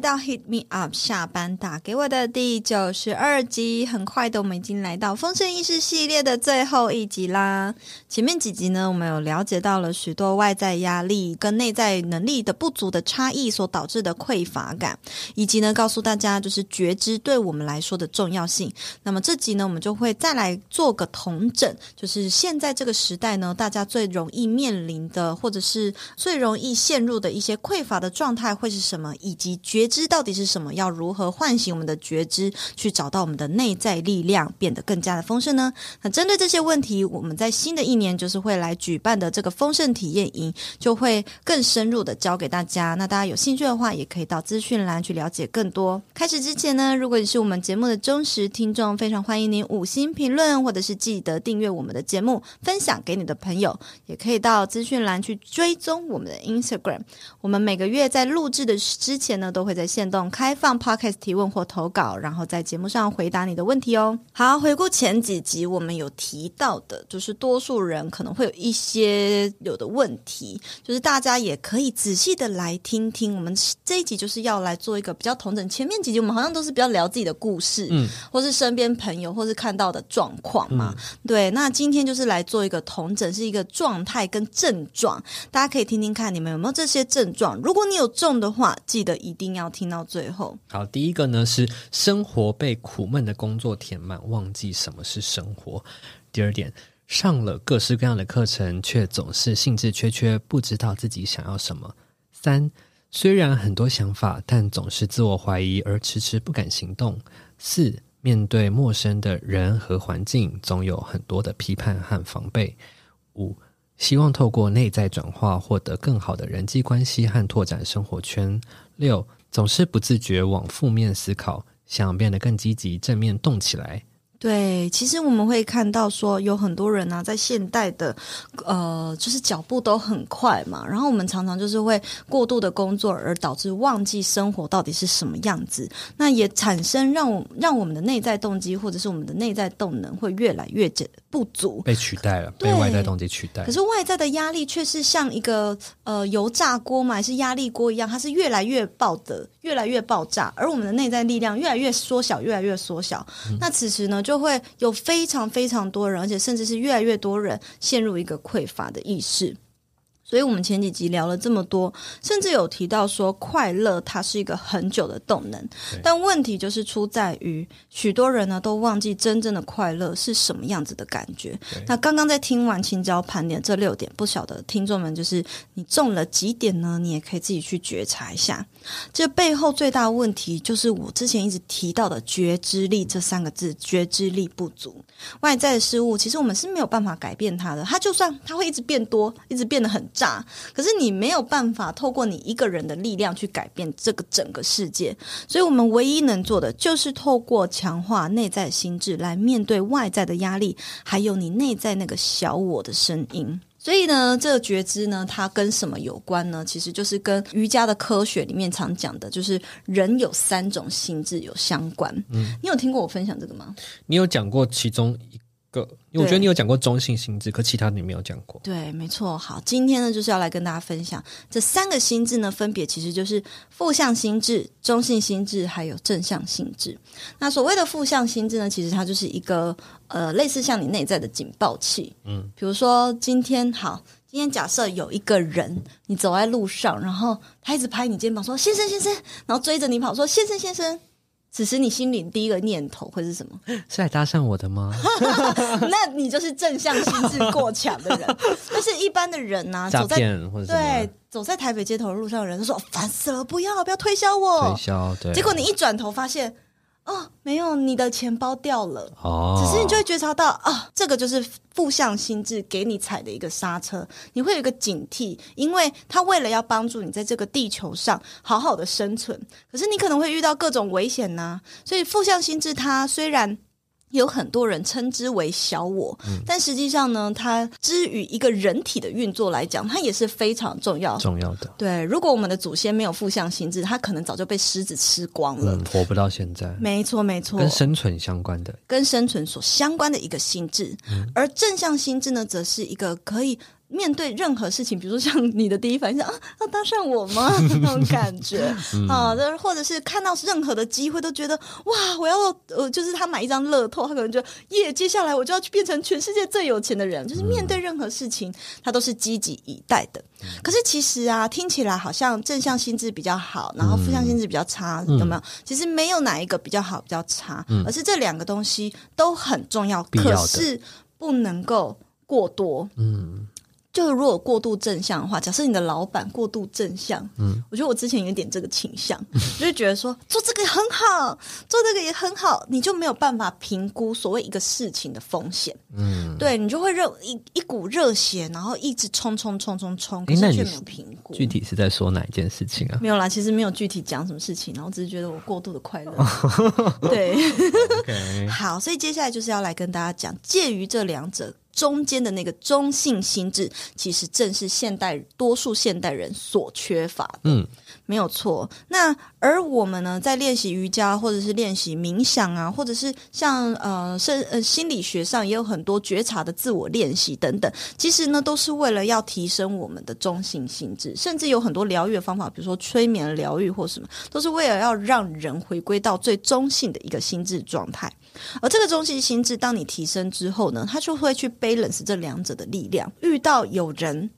到 Hit Me Up 下班打给我的第九十二集，很快的，我们已经来到丰盛意识系列的最后一集啦。前面几集呢，我们有了解到了许多外在压力跟内在能力的不足的差异所导致的匮乏感，以及呢，告诉大家就是觉知对我们来说的重要性。那么这集呢，我们就会再来做个同整，就是现在这个时代呢，大家最容易面临的，或者是最容易陷入的一些匮乏的状态会是什么，以及觉。知到底是什么？要如何唤醒我们的觉知，去找到我们的内在力量，变得更加的丰盛呢？那针对这些问题，我们在新的一年就是会来举办的这个丰盛体验营，就会更深入的教给大家。那大家有兴趣的话，也可以到资讯栏去了解更多。开始之前呢，如果你是我们节目的忠实听众，非常欢迎您五星评论，或者是记得订阅我们的节目，分享给你的朋友，也可以到资讯栏去追踪我们的 Instagram。我们每个月在录制的之前呢，都会。会在线动开放 Podcast 提问或投稿，然后在节目上回答你的问题哦。好，回顾前几集，我们有提到的，就是多数人可能会有一些有的问题，就是大家也可以仔细的来听听。我们这一集就是要来做一个比较同整。前面几集我们好像都是比较聊自己的故事，嗯，或是身边朋友，或是看到的状况嘛。嗯、对，那今天就是来做一个同整，是一个状态跟症状，大家可以听听看你们有没有这些症状。如果你有中的话，记得一定要。听到最后。好，第一个呢是生活被苦闷的工作填满，忘记什么是生活。第二点，上了各式各样的课程，却总是兴致缺缺，不知道自己想要什么。三，虽然很多想法，但总是自我怀疑而迟迟不敢行动。四，面对陌生的人和环境，总有很多的批判和防备。五，希望透过内在转化，获得更好的人际关系和拓展生活圈。六。总是不自觉往负面思考，想变得更积极、正面动起来。对，其实我们会看到说，有很多人呢、啊，在现代的，呃，就是脚步都很快嘛，然后我们常常就是会过度的工作，而导致忘记生活到底是什么样子。那也产生让我让我们的内在动机或者是我们的内在动能会越来越不足，被取代了，被外在动机取代。可是外在的压力却是像一个呃油炸锅嘛，还是压力锅一样，它是越来越爆的，越来越爆炸，而我们的内在力量越来越缩小，越来越缩小。嗯、那此时呢，就就会有非常非常多人，而且甚至是越来越多人陷入一个匮乏的意识。所以，我们前几集聊了这么多，甚至有提到说，快乐它是一个很久的动能。但问题就是出在于，许多人呢都忘记真正的快乐是什么样子的感觉。那刚刚在听完青椒盘点这六点，不晓得听众们就是你中了几点呢？你也可以自己去觉察一下。这背后最大的问题就是我之前一直提到的觉知力这三个字，觉知力不足。外在的事物其实我们是没有办法改变它的，它就算它会一直变多，一直变得很。可是你没有办法透过你一个人的力量去改变这个整个世界，所以我们唯一能做的就是透过强化内在心智来面对外在的压力，还有你内在那个小我的声音。所以呢，这个觉知呢，它跟什么有关呢？其实就是跟瑜伽的科学里面常讲的，就是人有三种心智有相关。嗯，你有听过我分享这个吗？你有讲过其中一个。因为我觉得你有讲过中性心智，可其他你没有讲过。对，没错。好，今天呢就是要来跟大家分享这三个心智呢，分别其实就是负向心智、中性心智还有正向心智。那所谓的负向心智呢，其实它就是一个呃类似像你内在的警报器。嗯，比如说今天好，今天假设有一个人你走在路上，然后他一直拍你肩膀说：“先生，先生。”然后追着你跑说：“先生，先生。”此时你心里第一个念头会是什么？是来搭讪我的吗？那你就是正向心智过强的人。但是一般的人呢、啊，走在对走在台北街头的路上的人，都说烦死了，不要不要推销我，推销对。结果你一转头发现。哦，没有，你的钱包掉了。哦，只是你就会觉察到啊、哦，这个就是负向心智给你踩的一个刹车，你会有一个警惕，因为他为了要帮助你在这个地球上好好的生存，可是你可能会遇到各种危险呐、啊。所以负向心智它虽然有很多人称之为小我，嗯、但实际上呢，它之于一个人体的运作来讲，它也是非常重要重要的。对，如果我们的祖先没有负向心智，它可能早就被狮子吃光了，嗯、活不到现在。没错，没错，跟生存相关的，跟生存所相关的一个心智，嗯、而正向心智呢，则是一个可以。面对任何事情，比如说像你的第一反应是 啊，要搭上我吗？那种感觉、嗯、啊，或者是看到任何的机会都觉得哇，我要呃，就是他买一张乐透，他可能就耶，接下来我就要去变成全世界最有钱的人。就是面对任何事情，他都是积极以待的。嗯、可是其实啊，听起来好像正向心智比较好，然后负向心智比较差，嗯、有没有？其实没有哪一个比较好，比较差，嗯、而是这两个东西都很重要，可是不能够过多。嗯。就如果过度正向的话，假设你的老板过度正向，嗯，我觉得我之前有点这个倾向，就是觉得说做这个很好，做这个也很好，你就没有办法评估所谓一个事情的风险，嗯，对你就会热一一股热血，然后一直冲冲冲冲冲，可是却没有评估。具体是在说哪一件事情啊？没有啦，其实没有具体讲什么事情，然后只是觉得我过度的快乐。对.好，所以接下来就是要来跟大家讲，介于这两者。中间的那个中性心智，其实正是现代多数现代人所缺乏的。嗯，没有错。那而我们呢，在练习瑜伽，或者是练习冥想啊，或者是像呃，是呃心理学上也有很多觉察的自我练习等等。其实呢，都是为了要提升我们的中性心智，甚至有很多疗愈的方法，比如说催眠疗愈或什么，都是为了要让人回归到最中性的一个心智状态。而这个中性心智，当你提升之后呢，它就会去 balance 这两者的力量。遇到有人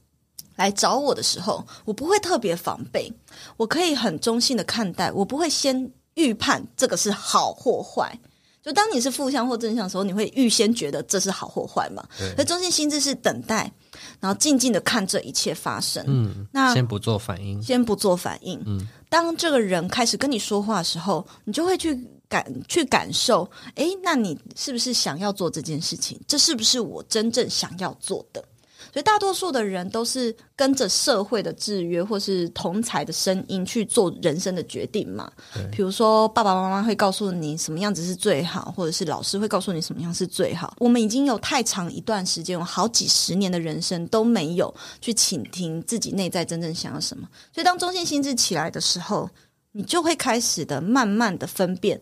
来找我的时候，我不会特别防备，我可以很中性的看待，我不会先预判这个是好或坏。就当你是负向或正向的时候，你会预先觉得这是好或坏嘛？所以对中性心智是等待，然后静静的看这一切发生。嗯，那先不做反应，先不做反应。嗯，当这个人开始跟你说话的时候，你就会去。感去感受，哎，那你是不是想要做这件事情？这是不是我真正想要做的？所以大多数的人都是跟着社会的制约，或是同才的声音去做人生的决定嘛。比如说，爸爸妈妈会告诉你什么样子是最好，或者是老师会告诉你什么样是最好。我们已经有太长一段时间，有好几十年的人生都没有去倾听自己内在真正想要什么。所以，当中性心智起来的时候，你就会开始的慢慢的分辨。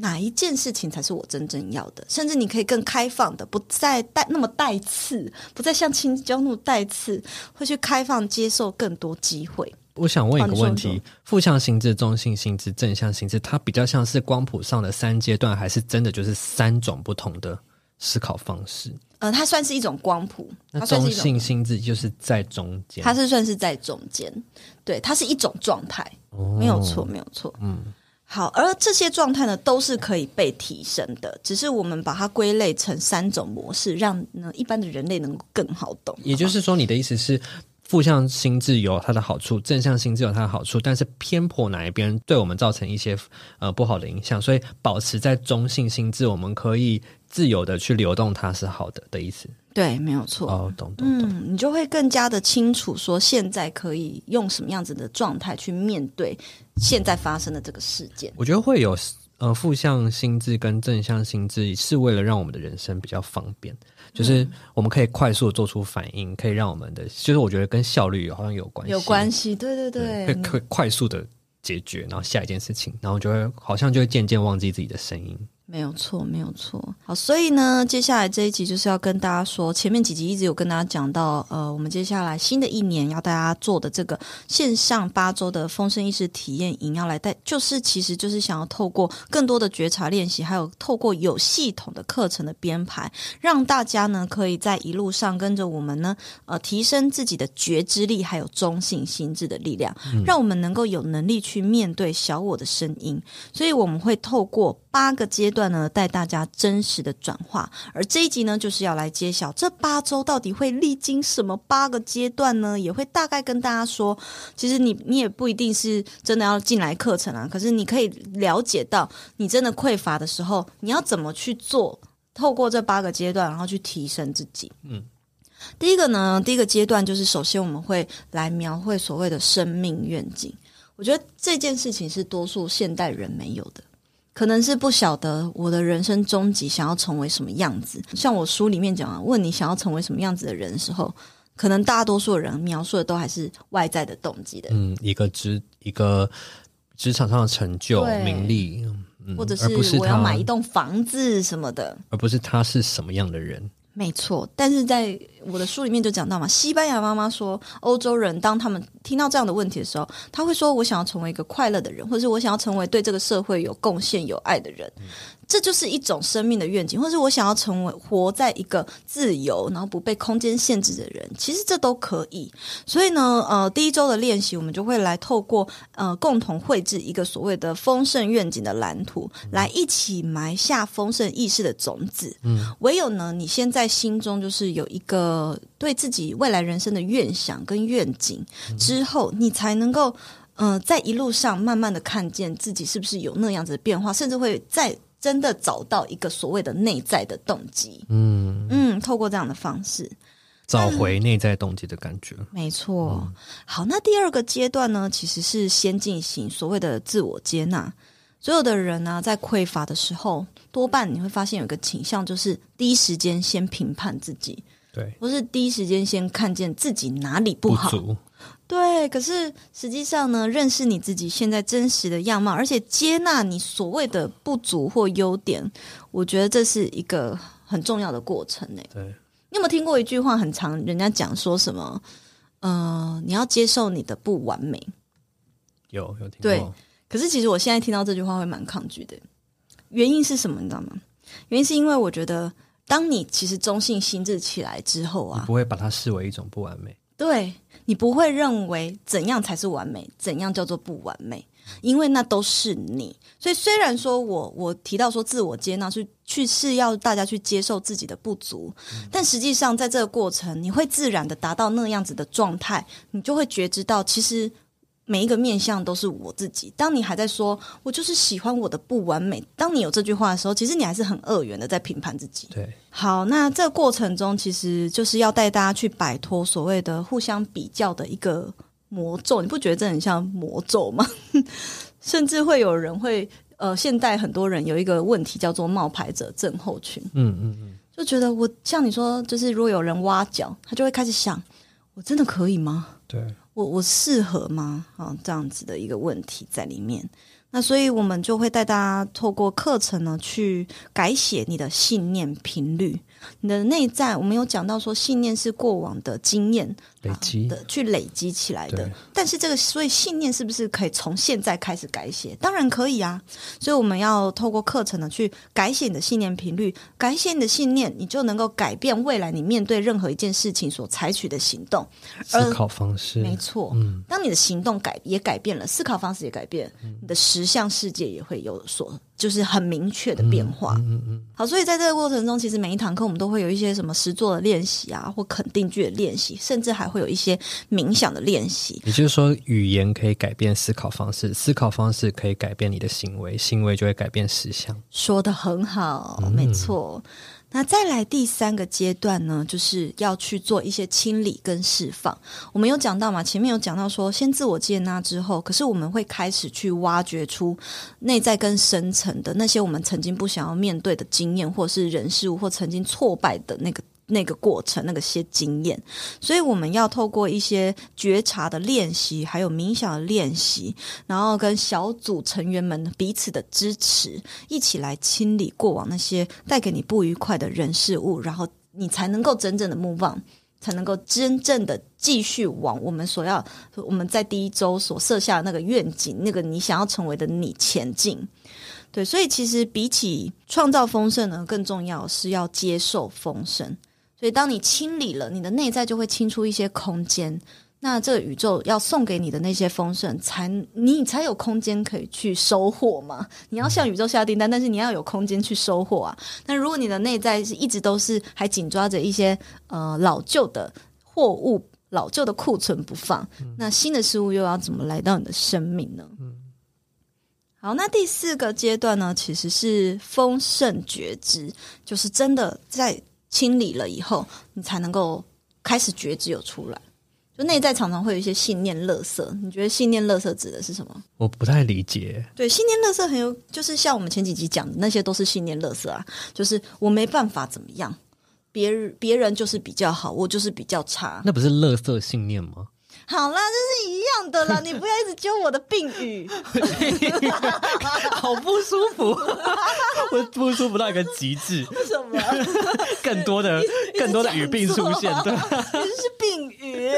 哪一件事情才是我真正要的？甚至你可以更开放的，不再带那么带刺，不再像青椒那么带刺，会去开放接受更多机会。我想问一个问题：负向心智、中性心智、正向心智，它比较像是光谱上的三阶段，还是真的就是三种不同的思考方式？呃，它算是一种光谱。那中性心智就是在中间，它是算是在中间，对，它是一种状态，哦、没有错，没有错，嗯。好，而这些状态呢，都是可以被提升的，只是我们把它归类成三种模式，让呢一般的人类能够更好懂。也就是说，你的意思是，负向心智有它的好处，正向心智有它的好处，但是偏颇哪一边对我们造成一些呃不好的影响，所以保持在中性心智，我们可以自由的去流动，它是好的的意思。对，没有错。哦，懂懂懂。嗯，你就会更加的清楚，说现在可以用什么样子的状态去面对现在发生的这个事件。我觉得会有呃负向心智跟正向心智，是为了让我们的人生比较方便，就是我们可以快速的做出反应，可以让我们的，就是我觉得跟效率好像有关系，有关系。对对对，对可以快速的解决，然后下一件事情，然后就会好像就会渐渐忘记自己的声音。没有错，没有错。好，所以呢，接下来这一集就是要跟大家说，前面几集一直有跟大家讲到，呃，我们接下来新的一年要大家做的这个线上八周的丰盛意识体验营，要来带，就是其实就是想要透过更多的觉察练习，还有透过有系统的课程的编排，让大家呢可以在一路上跟着我们呢，呃，提升自己的觉知力，还有中性心智的力量，嗯、让我们能够有能力去面对小我的声音。所以我们会透过八个阶段。呢，带大家真实的转化，而这一集呢，就是要来揭晓这八周到底会历经什么八个阶段呢？也会大概跟大家说，其实你你也不一定是真的要进来课程啊，可是你可以了解到，你真的匮乏的时候，你要怎么去做？透过这八个阶段，然后去提升自己。嗯，第一个呢，第一个阶段就是首先我们会来描绘所谓的生命愿景。我觉得这件事情是多数现代人没有的。可能是不晓得我的人生终极想要成为什么样子。像我书里面讲啊，问你想要成为什么样子的人的时候，可能大多数人描述的都还是外在的动机的。嗯，一个职一个职场上的成就、名利，嗯，或者是我要买一栋房子什么的，而不是他是什么样的人。没错，但是在我的书里面就讲到嘛，西班牙妈妈说，欧洲人当他们听到这样的问题的时候，他会说：“我想要成为一个快乐的人，或者是我想要成为对这个社会有贡献、有爱的人。”嗯这就是一种生命的愿景，或是我想要成为活在一个自由，然后不被空间限制的人。其实这都可以。所以呢，呃，第一周的练习，我们就会来透过呃共同绘制一个所谓的丰盛愿景的蓝图，来一起埋下丰盛意识的种子。嗯，唯有呢，你现在心中就是有一个对自己未来人生的愿想跟愿景之后，你才能够呃在一路上慢慢的看见自己是不是有那样子的变化，甚至会在。真的找到一个所谓的内在的动机，嗯嗯，透过这样的方式找回内在动机的感觉，没错。嗯、好，那第二个阶段呢，其实是先进行所谓的自我接纳。所有的人呢、啊，在匮乏的时候，多半你会发现有一个倾向，就是第一时间先评判自己，对，或是第一时间先看见自己哪里不好。不对，可是实际上呢，认识你自己现在真实的样貌，而且接纳你所谓的不足或优点，我觉得这是一个很重要的过程呢。对，你有没有听过一句话很长，人家讲说什么？呃，你要接受你的不完美。有有听过。对，可是其实我现在听到这句话会蛮抗拒的，原因是什么？你知道吗？原因是因为我觉得，当你其实中性心智起来之后啊，你不会把它视为一种不完美。对。你不会认为怎样才是完美，怎样叫做不完美，因为那都是你。所以虽然说我我提到说自我接纳是去是要大家去接受自己的不足，嗯，但实际上在这个过程，你会自然的达到那样子的状态，你就会觉知到其实。每一个面相都是我自己。当你还在说“我就是喜欢我的不完美”，当你有这句话的时候，其实你还是很二元的在评判自己。对，好，那这个过程中，其实就是要带大家去摆脱所谓的互相比较的一个魔咒。你不觉得这很像魔咒吗？甚至会有人会呃，现代很多人有一个问题叫做冒牌者症候群。嗯嗯嗯，就觉得我像你说，就是如果有人挖角，他就会开始想：我真的可以吗？对。我我适合吗？啊，这样子的一个问题在里面。那所以我们就会带大家透过课程呢，去改写你的信念频率。你的内在，我们有讲到说，信念是过往的经验累积的，去累积起来的。但是这个，所以信念是不是可以从现在开始改写？当然可以啊。所以我们要透过课程呢，去改写你的信念频率，改写你的信念，你就能够改变未来你面对任何一件事情所采取的行动、思考方式。没错，嗯，当你的行动改也改变了，思考方式也改变，嗯、你的实相世界也会有所。就是很明确的变化。嗯嗯，嗯。好，所以在这个过程中，其实每一堂课我们都会有一些什么实作的练习啊，或肯定句的练习，甚至还会有一些冥想的练习。也就是说，语言可以改变思考方式，思考方式可以改变你的行为，行为就会改变实相。说得很好，嗯、没错。那再来第三个阶段呢，就是要去做一些清理跟释放。我们有讲到嘛，前面有讲到说，先自我接纳之后，可是我们会开始去挖掘出内在更深层的那些我们曾经不想要面对的经验，或是人事物，或曾经挫败的那个。那个过程，那个些经验，所以我们要透过一些觉察的练习，还有冥想的练习，然后跟小组成员们彼此的支持，一起来清理过往那些带给你不愉快的人事物，然后你才能够真正的 move on，才能够真正的继续往我们所要，我们在第一周所设下的那个愿景，那个你想要成为的你前进。对，所以其实比起创造丰盛呢，更重要是要接受丰盛。所以，当你清理了，你的内在就会清出一些空间。那这个宇宙要送给你的那些丰盛，才你才有空间可以去收获嘛。你要向宇宙下订单，但是你要有空间去收获啊。那如果你的内在是一直都是还紧抓着一些呃老旧的货物、老旧的库存不放，那新的事物又要怎么来到你的生命呢？嗯。好，那第四个阶段呢，其实是丰盛觉知，就是真的在。清理了以后，你才能够开始觉知有出来。就内在常常会有一些信念垃圾。你觉得信念垃圾指的是什么？我不太理解。对，信念垃圾很有，就是像我们前几集讲的那些都是信念垃圾啊。就是我没办法怎么样，别人别人就是比较好，我就是比较差。那不是垃圾信念吗？好啦，这是一样的啦，你不要一直揪我的病语，好不舒服，我不舒服到一个极致。为什么？更多的、更多的语病出现，对，这是病语。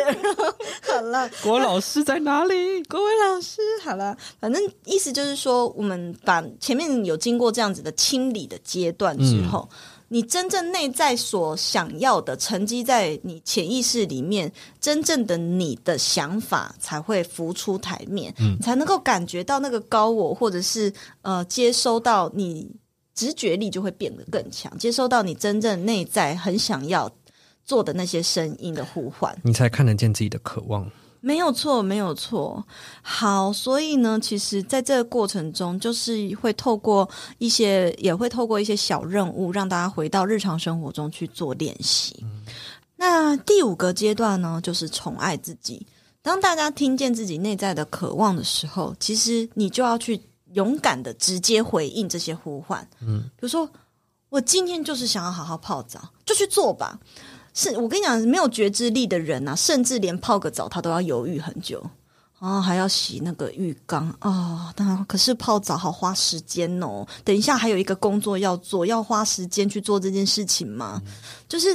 好了，国老师在哪里？国伟老师，好了，反正意思就是说，我们把前面有经过这样子的清理的阶段之后。嗯你真正内在所想要的，沉积在你潜意识里面，真正的你的想法才会浮出台面，嗯，才能够感觉到那个高我，或者是呃，接收到你直觉力就会变得更强，接收到你真正内在很想要做的那些声音的呼唤，你才看得见自己的渴望。没有错，没有错。好，所以呢，其实在这个过程中，就是会透过一些，也会透过一些小任务，让大家回到日常生活中去做练习。嗯。那第五个阶段呢，就是宠爱自己。当大家听见自己内在的渴望的时候，其实你就要去勇敢的直接回应这些呼唤。嗯，比如说，我今天就是想要好好泡澡，就去做吧。是我跟你讲，没有觉知力的人啊，甚至连泡个澡他都要犹豫很久啊，还要洗那个浴缸啊。当然，可是泡澡好花时间哦。等一下还有一个工作要做，要花时间去做这件事情吗？就是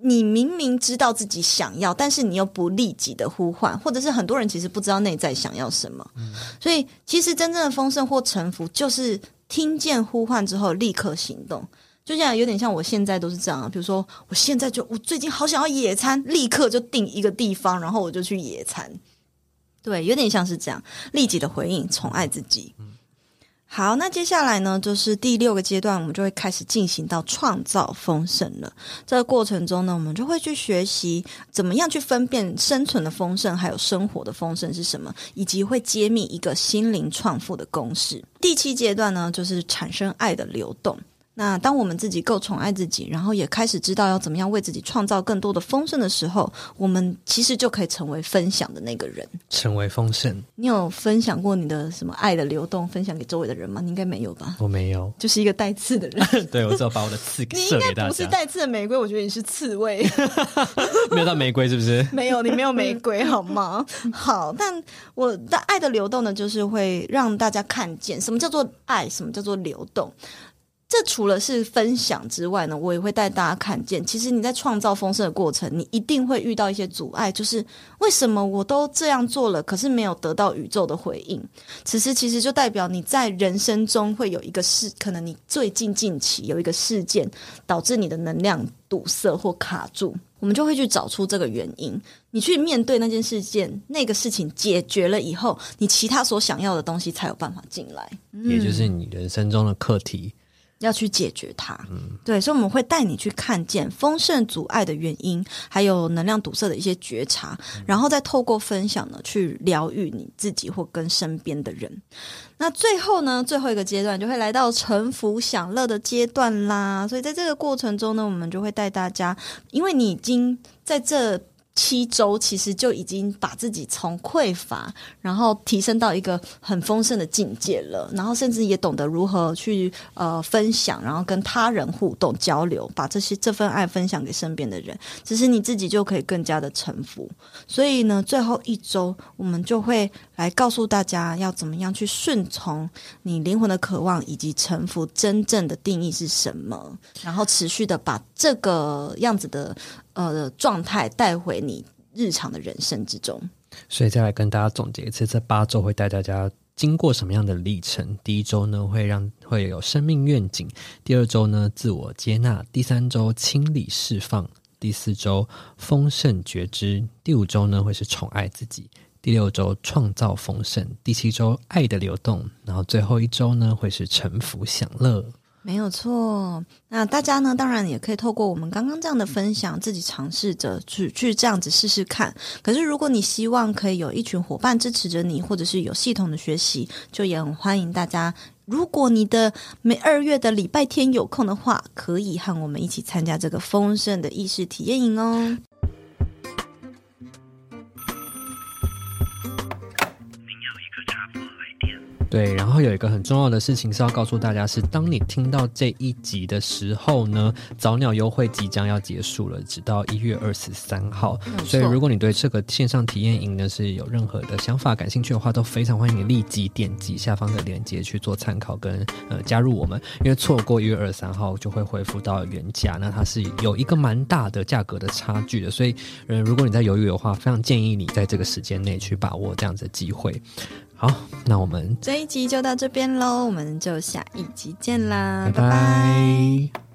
你明明知道自己想要，但是你又不立即的呼唤，或者是很多人其实不知道内在想要什么。所以，其实真正的丰盛或臣服，就是听见呼唤之后立刻行动。就像，有点像我现在都是这样。比如说，我现在就我最近好想要野餐，立刻就定一个地方，然后我就去野餐。对，有点像是这样，立即的回应，宠爱自己。好，那接下来呢，就是第六个阶段，我们就会开始进行到创造丰盛了。这个过程中呢，我们就会去学习怎么样去分辨生存的丰盛，还有生活的丰盛是什么，以及会揭秘一个心灵创富的公式。第七阶段呢，就是产生爱的流动。那当我们自己够宠爱自己，然后也开始知道要怎么样为自己创造更多的丰盛的时候，我们其实就可以成为分享的那个人，成为丰盛。你有分享过你的什么爱的流动，分享给周围的人吗？你应该没有吧？我没有，就是一个带刺的人。对，我只有把我的刺给射给大家。你应该不是带刺的玫瑰，我觉得你是刺猬。没有到玫瑰是不是？没有，你没有玫瑰好吗？好，但我的爱的流动呢，就是会让大家看见什么叫做爱，什么叫做流动。这除了是分享之外呢，我也会带大家看见，其实你在创造丰盛的过程，你一定会遇到一些阻碍，就是为什么我都这样做了，可是没有得到宇宙的回应。此时其实就代表你在人生中会有一个事，可能你最近近期有一个事件导致你的能量堵塞或卡住，我们就会去找出这个原因，你去面对那件事件，那个事情解决了以后，你其他所想要的东西才有办法进来，也就是你人生中的课题。要去解决它，嗯，对，所以我们会带你去看见丰盛阻碍的原因，还有能量堵塞的一些觉察，嗯，然后再透过分享呢，去疗愈你自己或跟身边的人。那最后呢，最后一个阶段就会来到臣服享乐的阶段啦。所以在这个过程中呢，我们就会带大家，因为你已经在这。七周其实就已经把自己从匮乏，然后提升到一个很丰盛的境界了，然后甚至也懂得如何去呃分享，然后跟他人互动交流，把这些这份爱分享给身边的人，其实你自己就可以更加的臣服。所以呢，最后一周我们就会来告诉大家要怎么样去顺从你灵魂的渴望，以及臣服真正的定义是什么，然后持续的把这个样子的。呃，状态带回你日常的人生之中。所以再来跟大家总结一次，这八周会带大家经过什么样的历程？第一周呢，会让会有生命愿景；第二周呢，自我接纳；第三周清理释放；第四周丰盛觉知；第五周呢，会是宠爱自己；第六周创造丰盛；第七周爱的流动；然后最后一周呢，会是臣服享乐。没有错，那大家呢，当然也可以透过我们刚刚这样的分享，自己尝试着去去这样子试试看。可是，如果你希望可以有一群伙伴支持着你，或者是有系统的学习，就也很欢迎大家。如果你的每二月的礼拜天有空的话，可以和我们一起参加这个丰盛的意识体验营哦。对，然后有一个很重要的事情是要告诉大家是，当你听到这一集的时候呢，早鸟优惠即将要结束了，直到一月二十三号。所以如果你对这个线上体验营呢是有任何的想法、感兴趣的话，都非常欢迎你立即点击下方的链接去做参考跟呃加入我们。因为错过一月二十三号就会恢复到原价，那它是有一个蛮大的价格的差距的，所以呃如果你在犹豫的话，非常建议你在这个时间内去把握这样子的机会。好，那我们这一集就到这边喽，我们就下一集见啦，拜拜。拜拜。